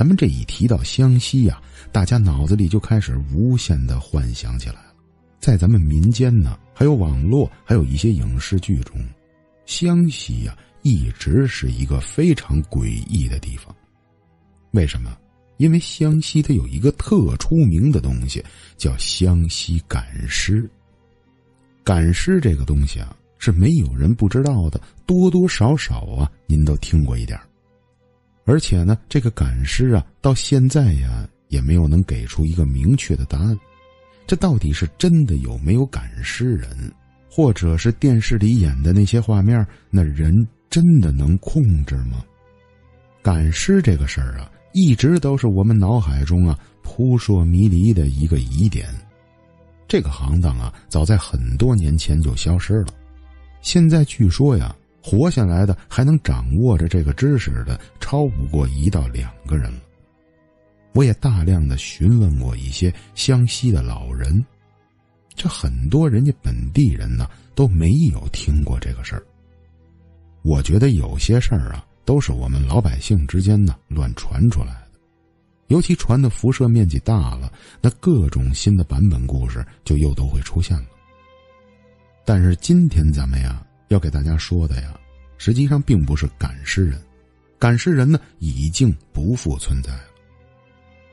咱们这一提到湘西呀，大家脑子里就开始无限的幻想起来了。在咱们民间呢，还有网络，还有一些影视剧中，湘西呀一直是一个非常诡异的地方。为什么？因为湘西它有一个特出名的东西，叫湘西赶尸。赶尸这个东西啊，是没有人不知道的，多多少少啊，您都听过一点而且呢，这个赶尸啊，到现在呀，也没有能给出一个明确的答案。这到底是真的有没有赶尸人，或者是电视里演的那些画面？那人真的能控制吗？赶尸这个事儿啊，一直都是我们脑海中啊扑朔迷离的一个疑点。这个行当啊，早在很多年前就消失了。现在据说呀，活下来的还能掌握着这个知识的，超不过一到两个人了。我也大量的询问过一些湘西的老人，这很多人家本地人呢都没有听过这个事儿。我觉得有些事儿啊都是我们老百姓之间呢乱传出来的，尤其传的辐射面积大了，那各种新的版本故事就又都会出现了。但是今天咱们呀要给大家说的呀，实际上并不是赶尸人，赶尸人呢已经不复存在了。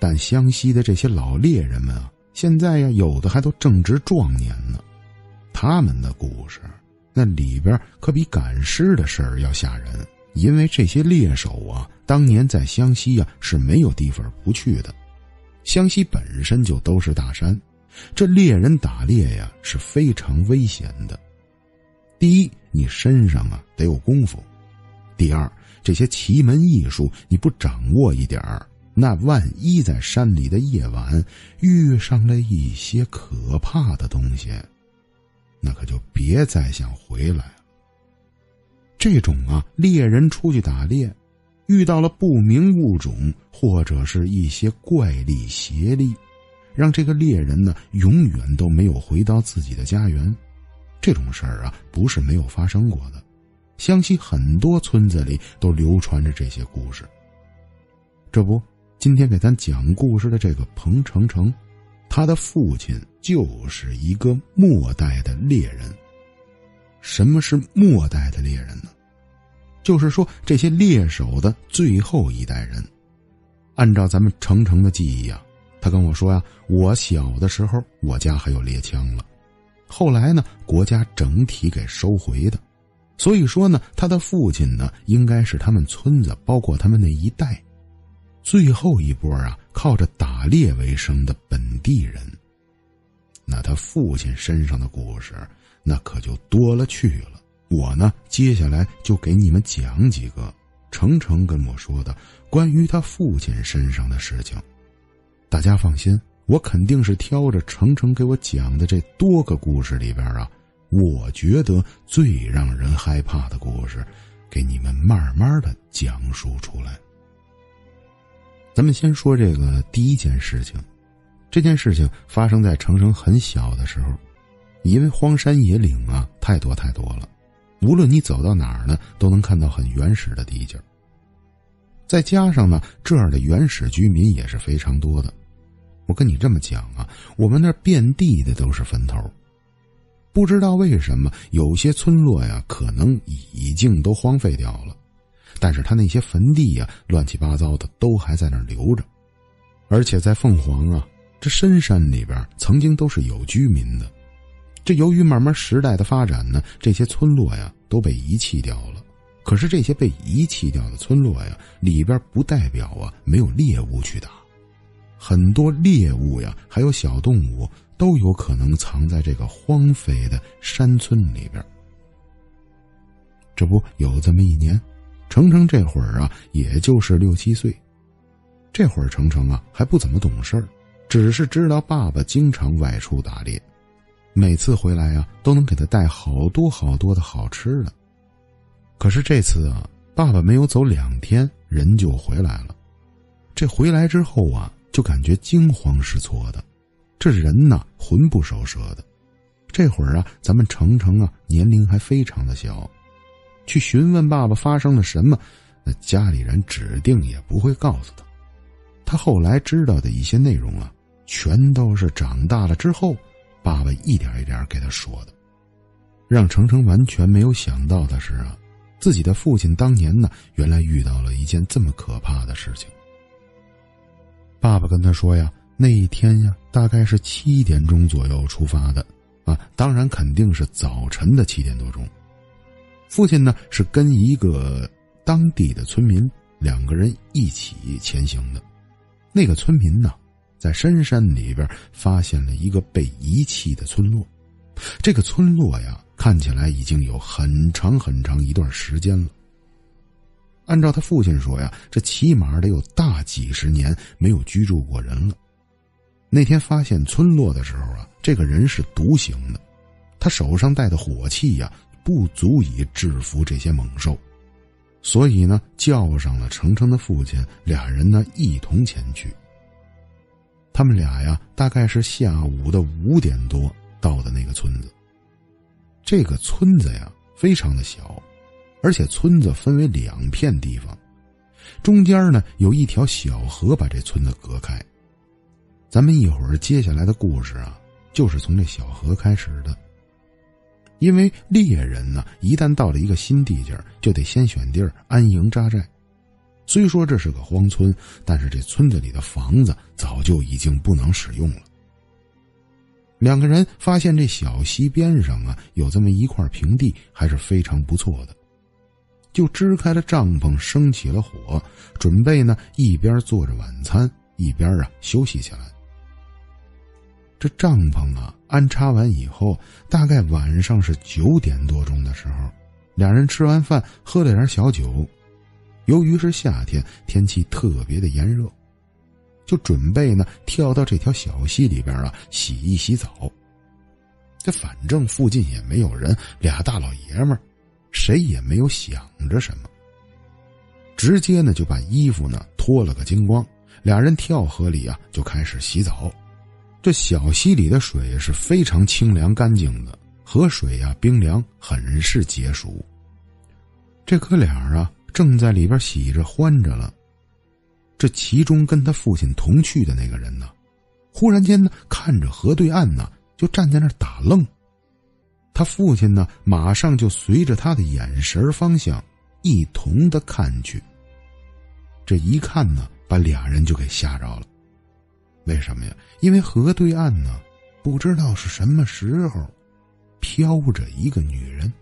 但湘西的这些老猎人们啊，现在呀，有的还都正值壮年呢。他们的故事，那里边可比赶尸的事儿要吓人。因为这些猎手啊，当年在湘西呀是没有地方不去的。湘西本身就都是大山，这猎人打猎呀是非常危险的。第一，你身上啊得有功夫；第二，这些奇门异术你不掌握一点儿。那万一在山里的夜晚遇上了一些可怕的东西，那可就别再想回来了。这种啊，猎人出去打猎，遇到了不明物种或者是一些怪力邪力，让这个猎人呢永远都没有回到自己的家园。这种事儿啊，不是没有发生过的，湘西很多村子里都流传着这些故事。这不。今天给咱讲故事的这个彭程程，他的父亲就是一个末代的猎人。什么是末代的猎人呢？就是说这些猎手的最后一代人。按照咱们程程的记忆啊，他跟我说呀，我小的时候我家还有猎枪了，后来呢国家整体给收回的，所以说呢他的父亲呢应该是他们村子，包括他们那一代。最后一波啊，靠着打猎为生的本地人。那他父亲身上的故事，那可就多了去了。我呢，接下来就给你们讲几个程程跟我说的关于他父亲身上的事情。大家放心，我肯定是挑着程程给我讲的这多个故事里边啊，我觉得最让人害怕的故事，给你们慢慢的讲述出来。咱们先说这个第一件事情，这件事情发生在程程很小的时候，因为荒山野岭啊太多太多了，无论你走到哪儿呢，都能看到很原始的地界再加上呢，这儿的原始居民也是非常多的。我跟你这么讲啊，我们那遍地的都是坟头，不知道为什么有些村落呀，可能已经都荒废掉了。但是他那些坟地呀，乱七八糟的都还在那儿留着，而且在凤凰啊这深山里边，曾经都是有居民的。这由于慢慢时代的发展呢，这些村落呀都被遗弃掉了。可是这些被遗弃掉的村落呀，里边不代表啊没有猎物去打，很多猎物呀，还有小动物都有可能藏在这个荒废的山村里边。这不有这么一年。程程这会儿啊，也就是六七岁。这会儿程程啊还不怎么懂事儿，只是知道爸爸经常外出打猎，每次回来呀都能给他带好多好多的好吃的。可是这次啊，爸爸没有走两天，人就回来了。这回来之后啊，就感觉惊慌失措的，这人呐魂不守舍的。这会儿啊，咱们程程啊年龄还非常的小。去询问爸爸发生了什么，那家里人指定也不会告诉他。他后来知道的一些内容啊，全都是长大了之后，爸爸一点一点给他说的。让程程完全没有想到的是啊，自己的父亲当年呢，原来遇到了一件这么可怕的事情。爸爸跟他说呀，那一天呀，大概是七点钟左右出发的，啊，当然肯定是早晨的七点多钟。父亲呢是跟一个当地的村民两个人一起前行的。那个村民呢，在深山里边发现了一个被遗弃的村落，这个村落呀。看起来已经有很长很长一段时间了。按照他父亲说呀，这起码得有大几十年没有居住过人了。那天发现村落的时候啊，这个人是独行的，他手上带的火器呀，不足以制服这些猛兽，所以呢，叫上了程程的父亲，俩人呢一同前去。他们俩呀，大概是下午的五点多到的那个村子。这个村子呀，非常的小，而且村子分为两片地方，中间呢有一条小河把这村子隔开。咱们一会儿接下来的故事啊，就是从这小河开始的。因为猎人呢，一旦到了一个新地界就得先选地儿安营扎寨。虽说这是个荒村，但是这村子里的房子早就已经不能使用了。两个人发现这小溪边上啊有这么一块平地，还是非常不错的，就支开了帐篷，生起了火，准备呢一边做着晚餐，一边啊休息起来。这帐篷啊安插完以后，大概晚上是九点多钟的时候，两人吃完饭，喝了点小酒，由于是夏天，天气特别的炎热。就准备呢，跳到这条小溪里边啊，洗一洗澡。这反正附近也没有人，俩大老爷们儿，谁也没有想着什么，直接呢就把衣服呢脱了个精光，俩人跳河里啊就开始洗澡。这小溪里的水是非常清凉干净的，河水呀冰凉，很是解暑。这哥俩啊正在里边洗着欢着了。这其中跟他父亲同去的那个人呢，忽然间呢，看着河对岸呢，就站在那打愣。他父亲呢，马上就随着他的眼神方向一同的看去。这一看呢，把俩人就给吓着了。为什么呀？因为河对岸呢，不知道是什么时候，飘着一个女人。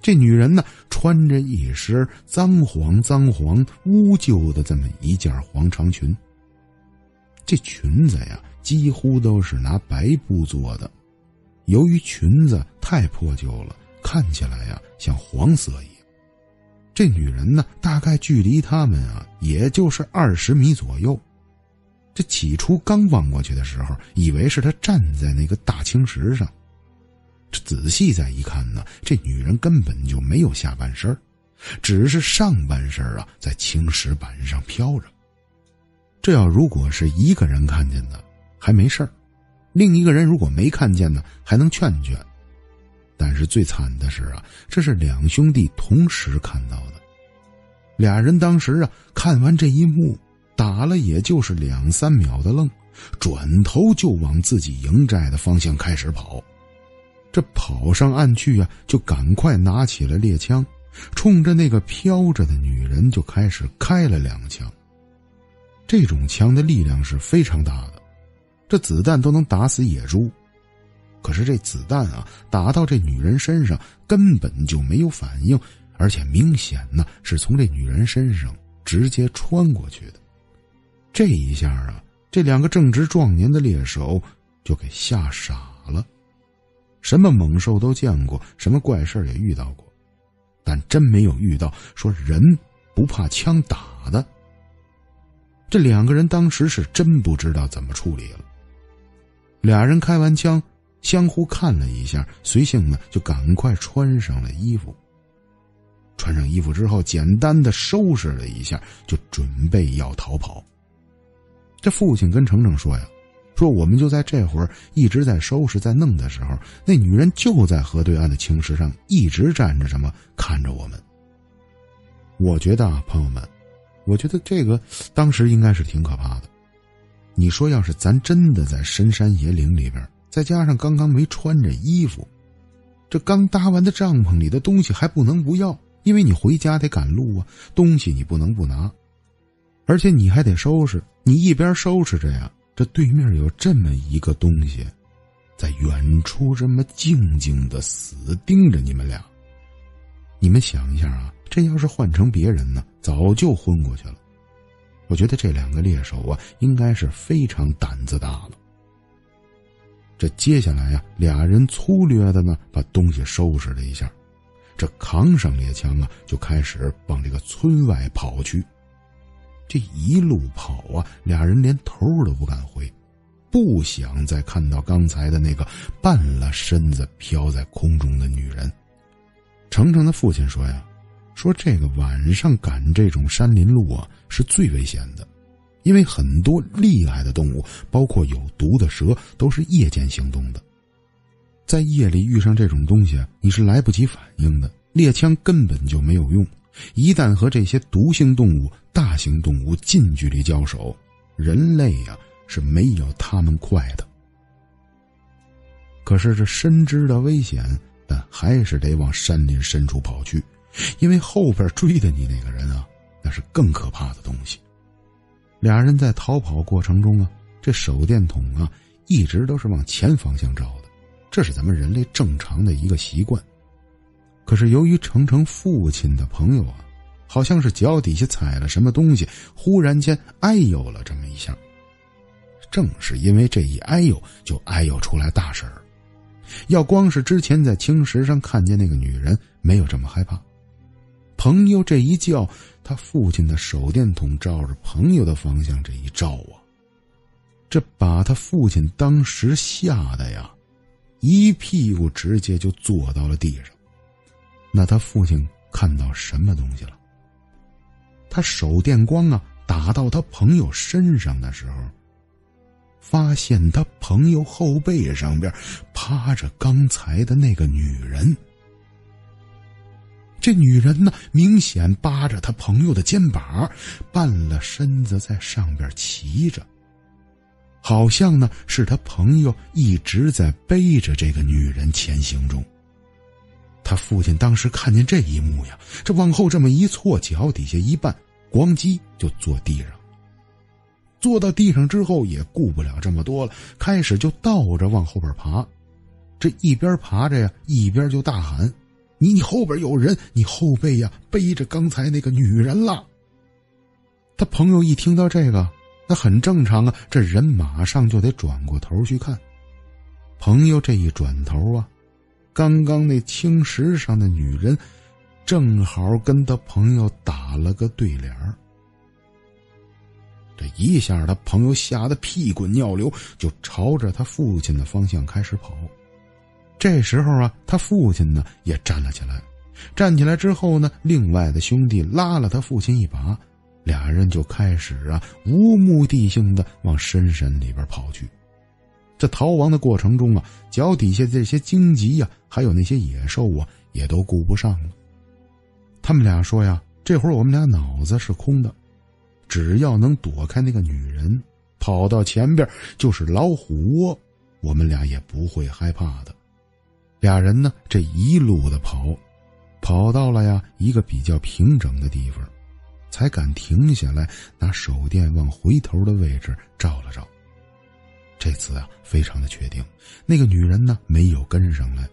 这女人呢，穿着一身脏黄脏黄、污旧的这么一件黄长裙。这裙子呀，几乎都是拿白布做的，由于裙子太破旧了，看起来呀像黄色一样。这女人呢，大概距离他们啊，也就是二十米左右。这起初刚望过去的时候，以为是她站在那个大青石上。这仔细再一看呢，这女人根本就没有下半身只是上半身啊在青石板上飘着。这要如果是一个人看见的，还没事另一个人如果没看见呢，还能劝劝。但是最惨的是啊，这是两兄弟同时看到的。俩人当时啊看完这一幕，打了也就是两三秒的愣，转头就往自己营寨的方向开始跑。这跑上岸去啊，就赶快拿起了猎枪，冲着那个飘着的女人就开始开了两枪。这种枪的力量是非常大的，这子弹都能打死野猪。可是这子弹啊，打到这女人身上根本就没有反应，而且明显呢是从这女人身上直接穿过去的。这一下啊，这两个正值壮年的猎手就给吓傻了。什么猛兽都见过，什么怪事也遇到过，但真没有遇到说人不怕枪打的。这两个人当时是真不知道怎么处理了。俩人开完枪，相互看了一下，随性呢就赶快穿上了衣服。穿上衣服之后，简单的收拾了一下，就准备要逃跑。这父亲跟程程说呀。说，我们就在这会儿一直在收拾、在弄的时候，那女人就在河对岸的青石上一直站着，什么看着我们。我觉得啊，朋友们，我觉得这个当时应该是挺可怕的。你说，要是咱真的在深山野岭里边，再加上刚刚没穿着衣服，这刚搭完的帐篷里的东西还不能不要，因为你回家得赶路啊，东西你不能不拿，而且你还得收拾。你一边收拾着呀，这对面有这么一个东西，在远处这么静静的死盯着你们俩。你们想一下啊。这要是换成别人呢，早就昏过去了。我觉得这两个猎手啊，应该是非常胆子大了。这接下来呀，俩人粗略的呢，把东西收拾了一下，这扛上猎枪啊，就开始往这个村外跑去。这一路跑啊，俩人连头都不敢回，不想再看到刚才的那个半了身子飘在空中的女人。程程的父亲说呀。说这个晚上赶这种山林路啊，是最危险的，因为很多厉害的动物，包括有毒的蛇，都是夜间行动的。在夜里遇上这种东西，你是来不及反应的，猎枪根本就没有用。一旦和这些毒性动物、大型动物近距离交手，人类呀是没有他们快的。可是这深知的危险，但还是得往山林深处跑去。因为后边追的你那个人啊，那是更可怕的东西。俩人在逃跑过程中啊，这手电筒啊一直都是往前方向照的，这是咱们人类正常的一个习惯。可是由于程程父亲的朋友啊，好像是脚底下踩了什么东西，忽然间哎呦了这么一下。正是因为这一哎呦，就哎呦出来大事儿。要光是之前在青石上看见那个女人，没有这么害怕。朋友这一叫，他父亲的手电筒照着朋友的方向这一照啊，这把他父亲当时吓得呀，一屁股直接就坐到了地上。那他父亲看到什么东西了？他手电光啊打到他朋友身上的时候，发现他朋友后背上边趴着刚才的那个女人。这女人呢，明显扒着他朋友的肩膀，半了身子在上边骑着，好像呢是他朋友一直在背着这个女人前行中。他父亲当时看见这一幕呀，这往后这么一错，脚底下一绊，咣叽就坐地上。坐到地上之后，也顾不了这么多了，开始就倒着往后边爬。这一边爬着呀，一边就大喊。你你后边有人，你后背呀背着刚才那个女人了。他朋友一听到这个，那很正常啊，这人马上就得转过头去看。朋友这一转头啊，刚刚那青石上的女人，正好跟他朋友打了个对联这一下，他朋友吓得屁滚尿流，就朝着他父亲的方向开始跑。这时候啊，他父亲呢也站了起来。站起来之后呢，另外的兄弟拉了他父亲一把，俩人就开始啊无目的性的往深山里边跑去。这逃亡的过程中啊，脚底下这些荆棘呀，还有那些野兽啊，也都顾不上了。他们俩说呀：“这会儿我们俩脑子是空的，只要能躲开那个女人，跑到前边就是老虎窝，我们俩也不会害怕的。”俩人呢，这一路的跑，跑到了呀一个比较平整的地方，才敢停下来，拿手电往回头的位置照了照。这次啊，非常的确定，那个女人呢没有跟上来。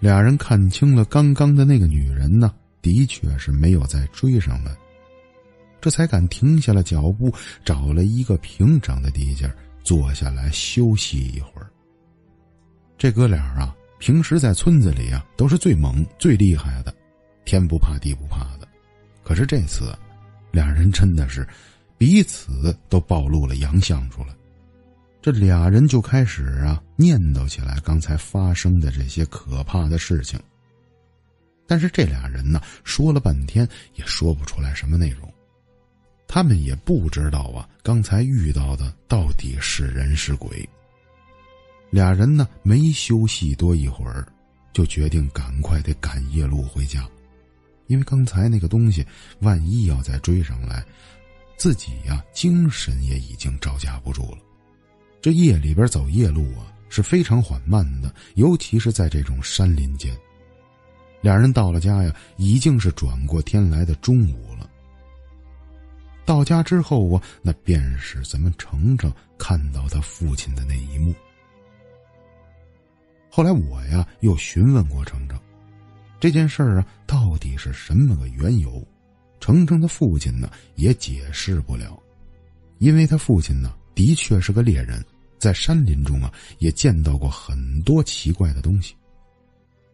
俩人看清了刚刚的那个女人呢，的确是没有再追上来，这才敢停下了脚步，找了一个平整的地界坐下来休息一会儿。这哥俩啊。平时在村子里啊，都是最猛、最厉害的，天不怕地不怕的。可是这次，俩人真的是彼此都暴露了洋相出来。这俩人就开始啊念叨起来刚才发生的这些可怕的事情。但是这俩人呢，说了半天也说不出来什么内容。他们也不知道啊，刚才遇到的到底是人是鬼。俩人呢没休息多一会儿，就决定赶快得赶夜路回家，因为刚才那个东西，万一要再追上来，自己呀精神也已经招架不住了。这夜里边走夜路啊是非常缓慢的，尤其是在这种山林间。俩人到了家呀，已经是转过天来的中午了。到家之后啊，那便是咱们程程看到他父亲的那一幕。后来我呀又询问过程程，这件事儿啊到底是什么个缘由？程程的父亲呢也解释不了，因为他父亲呢的确是个猎人，在山林中啊也见到过很多奇怪的东西，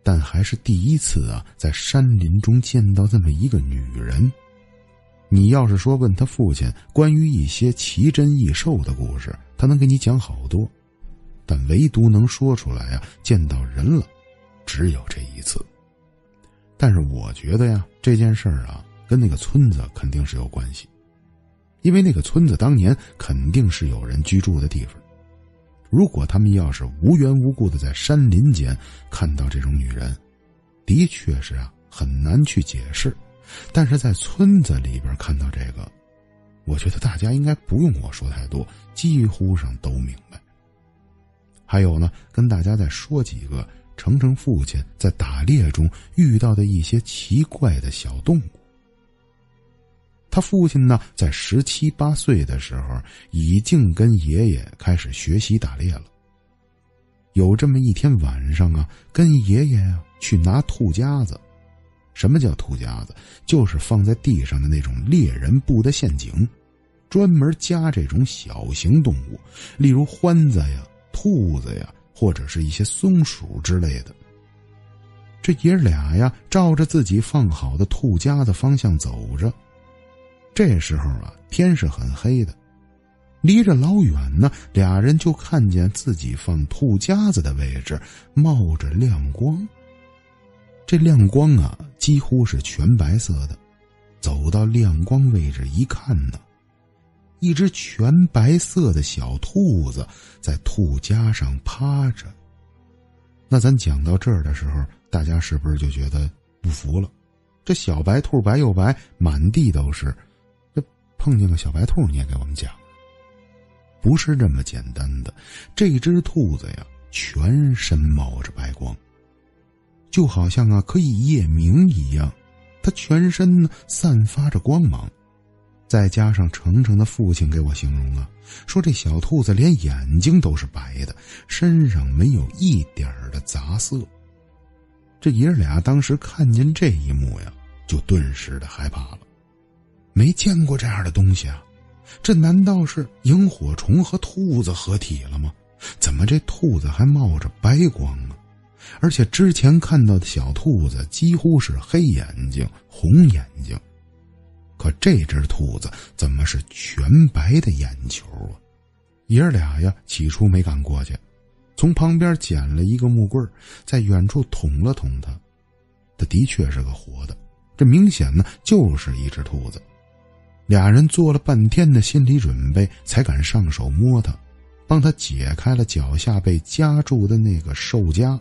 但还是第一次啊在山林中见到这么一个女人。你要是说问他父亲关于一些奇珍异兽的故事，他能给你讲好多。但唯独能说出来呀，见到人了，只有这一次。但是我觉得呀，这件事儿啊，跟那个村子肯定是有关系，因为那个村子当年肯定是有人居住的地方。如果他们要是无缘无故的在山林间看到这种女人，的确是啊，很难去解释。但是在村子里边看到这个，我觉得大家应该不用我说太多，几乎上都明白。还有呢，跟大家再说几个程程父亲在打猎中遇到的一些奇怪的小动物。他父亲呢，在十七八岁的时候，已经跟爷爷开始学习打猎了。有这么一天晚上啊，跟爷爷啊去拿兔夹子。什么叫兔夹子？就是放在地上的那种猎人布的陷阱，专门夹这种小型动物，例如獾子呀。兔子呀，或者是一些松鼠之类的。这爷俩呀，照着自己放好的兔夹子方向走着。这时候啊，天是很黑的，离着老远呢，俩人就看见自己放兔夹子的位置冒着亮光。这亮光啊，几乎是全白色的。走到亮光位置一看呢。一只全白色的小兔子在兔夹上趴着。那咱讲到这儿的时候，大家是不是就觉得不服了？这小白兔白又白，满地都是，这碰见个小白兔你也给我们讲？不是这么简单的。这只兔子呀，全身冒着白光，就好像啊可以夜明一样，它全身呢散发着光芒。再加上程程的父亲给我形容啊，说这小兔子连眼睛都是白的，身上没有一点的杂色。这爷俩当时看见这一幕呀，就顿时的害怕了，没见过这样的东西啊！这难道是萤火虫和兔子合体了吗？怎么这兔子还冒着白光啊？而且之前看到的小兔子几乎是黑眼睛、红眼睛。可这只兔子怎么是全白的眼球啊？爷儿俩呀，起初没敢过去，从旁边捡了一个木棍在远处捅了捅它。它的确是个活的，这明显呢就是一只兔子。俩人做了半天的心理准备，才敢上手摸它，帮他解开了脚下被夹住的那个兽夹。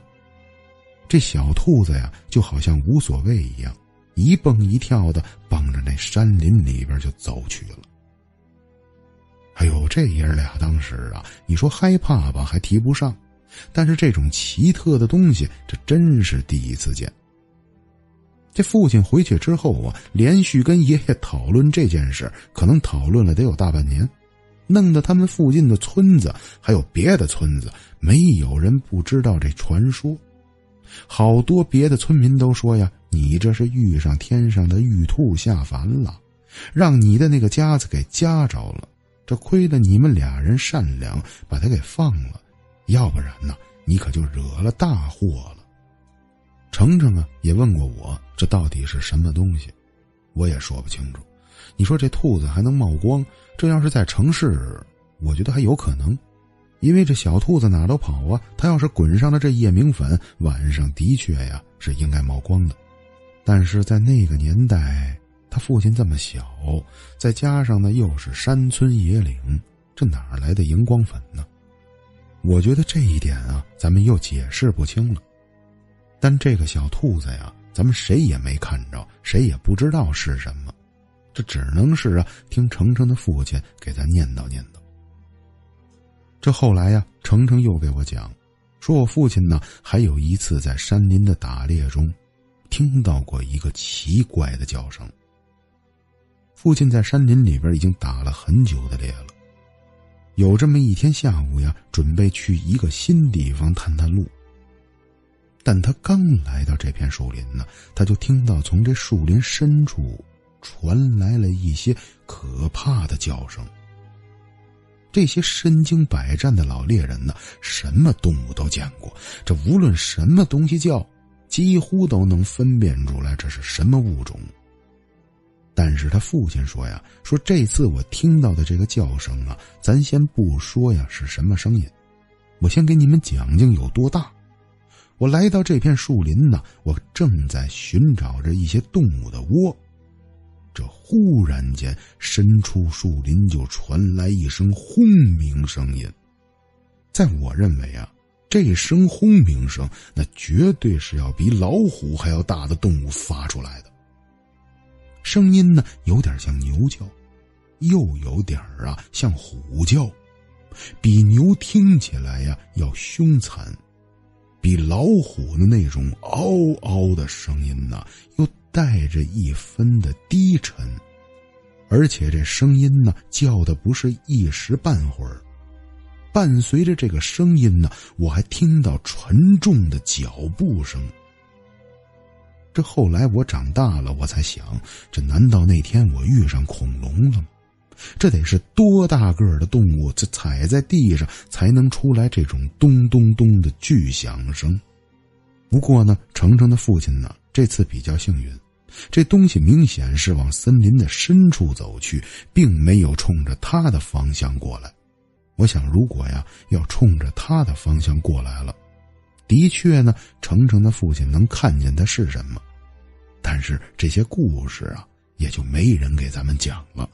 这小兔子呀，就好像无所谓一样。一蹦一跳的，帮着那山林里边就走去了。哎呦，这爷俩当时啊，你说害怕吧，还提不上；但是这种奇特的东西，这真是第一次见。这父亲回去之后啊，连续跟爷爷讨论这件事，可能讨论了得有大半年，弄得他们附近的村子还有别的村子，没有人不知道这传说。好多别的村民都说呀：“你这是遇上天上的玉兔下凡了，让你的那个夹子给夹着了。这亏得你们俩人善良，把他给放了，要不然呢，你可就惹了大祸了。”程程啊，也问过我，这到底是什么东西？我也说不清楚。你说这兔子还能冒光？这要是在城市，我觉得还有可能。因为这小兔子哪都跑啊，它要是滚上了这夜明粉，晚上的确呀是应该冒光的。但是在那个年代，他父亲这么小，再加上呢又是山村野岭，这哪来的荧光粉呢？我觉得这一点啊，咱们又解释不清了。但这个小兔子呀，咱们谁也没看着，谁也不知道是什么，这只能是啊，听程程的父亲给咱念叨念叨。这后来呀，程程又给我讲，说我父亲呢，还有一次在山林的打猎中，听到过一个奇怪的叫声。父亲在山林里边已经打了很久的猎了，有这么一天下午呀，准备去一个新地方探探路。但他刚来到这片树林呢，他就听到从这树林深处传来了一些可怕的叫声。这些身经百战的老猎人呢，什么动物都见过，这无论什么东西叫，几乎都能分辨出来这是什么物种。但是他父亲说呀，说这次我听到的这个叫声啊，咱先不说呀是什么声音，我先给你们讲讲有多大。我来到这片树林呢，我正在寻找着一些动物的窝。这忽然间，深处树林就传来一声轰鸣声音。在我认为啊，这声轰鸣声那绝对是要比老虎还要大的动物发出来的。声音呢，有点像牛叫，又有点啊像虎叫，比牛听起来呀要凶残。比老虎的那种嗷嗷的声音呢，又带着一分的低沉，而且这声音呢叫的不是一时半会儿，伴随着这个声音呢，我还听到沉重的脚步声。这后来我长大了，我才想，这难道那天我遇上恐龙了吗？这得是多大个的动物，这踩在地上才能出来这种咚咚咚的巨响声。不过呢，程程的父亲呢，这次比较幸运，这东西明显是往森林的深处走去，并没有冲着他的方向过来。我想，如果呀要冲着他的方向过来了，的确呢，程程的父亲能看见的是什么，但是这些故事啊，也就没人给咱们讲了。